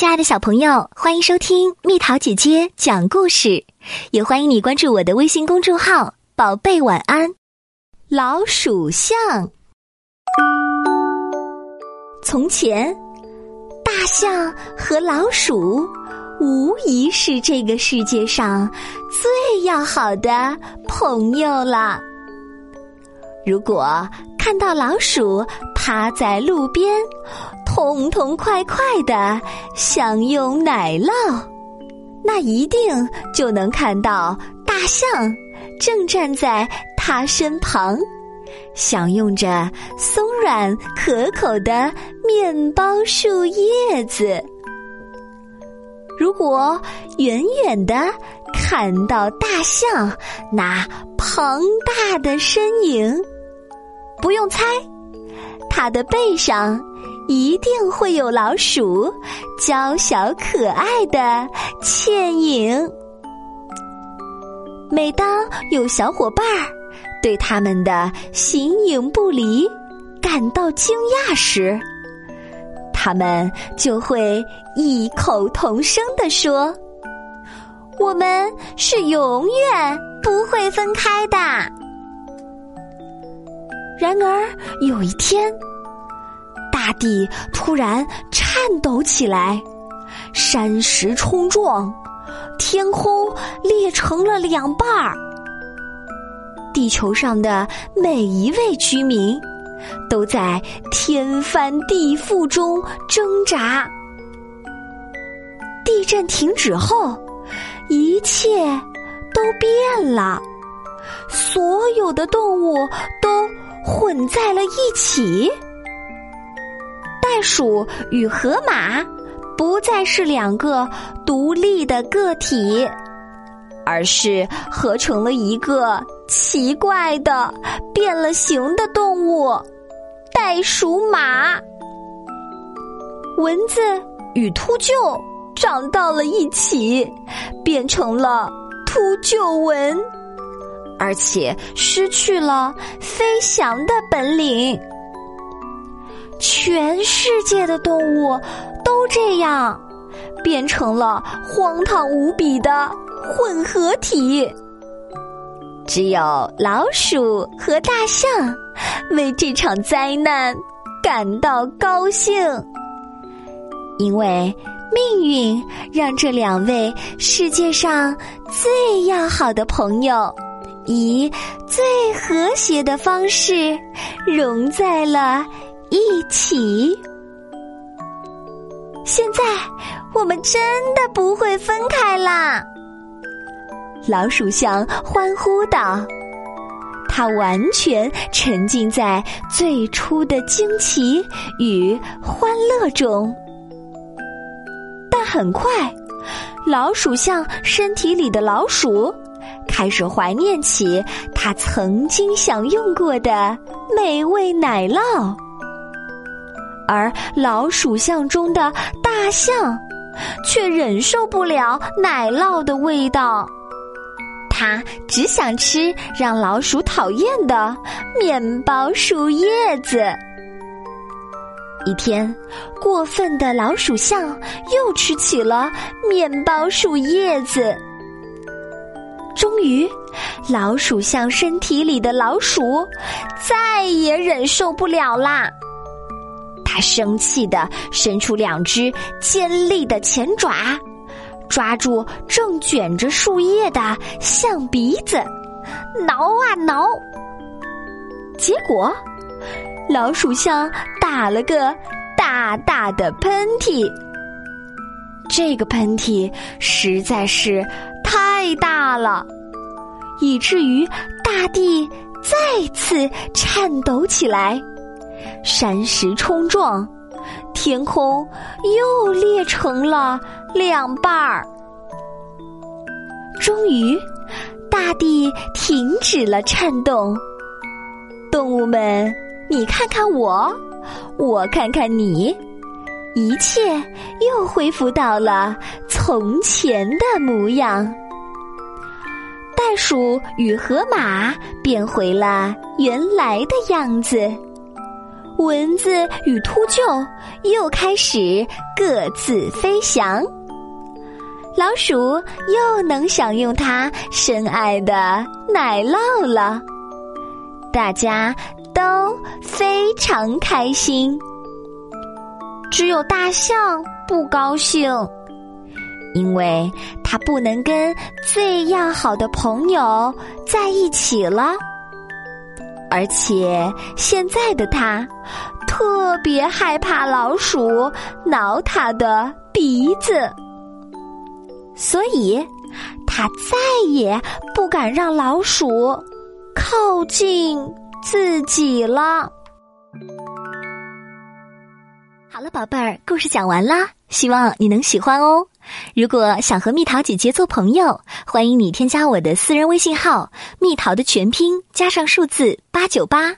亲爱的小朋友，欢迎收听蜜桃姐姐讲故事，也欢迎你关注我的微信公众号“宝贝晚安”。老鼠象。从前，大象和老鼠无疑是这个世界上最要好的朋友了。如果看到老鼠趴在路边，痛痛快快的享用奶酪，那一定就能看到大象正站在他身旁，享用着松软可口的面包树叶子。如果远远的看到大象那庞大的身影，不用猜，它的背上。一定会有老鼠娇小可爱的倩影。每当有小伙伴儿对他们的形影不离感到惊讶时，他们就会异口同声地说：“我们是永远不会分开的。”然而有一天。大地突然颤抖起来，山石冲撞，天空裂成了两半儿。地球上的每一位居民都在天翻地覆中挣扎。地震停止后，一切都变了，所有的动物都混在了一起。鼠与河马不再是两个独立的个体，而是合成了一个奇怪的变了形的动物——袋鼠马。蚊子与秃鹫长到了一起，变成了秃鹫蚊，而且失去了飞翔的本领。全世界的动物都这样，变成了荒唐无比的混合体。只有老鼠和大象为这场灾难感到高兴，因为命运让这两位世界上最要好的朋友，以最和谐的方式融在了。一起。现在我们真的不会分开啦！老鼠象欢呼道：“它完全沉浸在最初的惊奇与欢乐中。”但很快，老鼠象身体里的老鼠开始怀念起它曾经享用过的美味奶酪。而老鼠象中的大象，却忍受不了奶酪的味道，它只想吃让老鼠讨厌的面包树叶子。一天，过分的老鼠象又吃起了面包树叶子。终于，老鼠象身体里的老鼠再也忍受不了啦。生气的伸出两只尖利的前爪，抓住正卷着树叶的象鼻子，挠啊挠。结果，老鼠象打了个大大的喷嚏。这个喷嚏实在是太大了，以至于大地再次颤抖起来。山石冲撞，天空又裂成了两半儿。终于，大地停止了颤动。动物们，你看看我，我看看你，一切又恢复到了从前的模样。袋鼠与河马变回了原来的样子。蚊子与秃鹫又开始各自飞翔。老鼠又能享用它深爱的奶酪了，大家都非常开心。只有大象不高兴，因为它不能跟最要好的朋友在一起了，而且现在的他特别害怕老鼠挠他的鼻子。所以，他再也不敢让老鼠靠近自己了。好了，宝贝儿，故事讲完啦，希望你能喜欢哦。如果想和蜜桃姐姐做朋友，欢迎你添加我的私人微信号“蜜桃”的全拼加上数字八九八。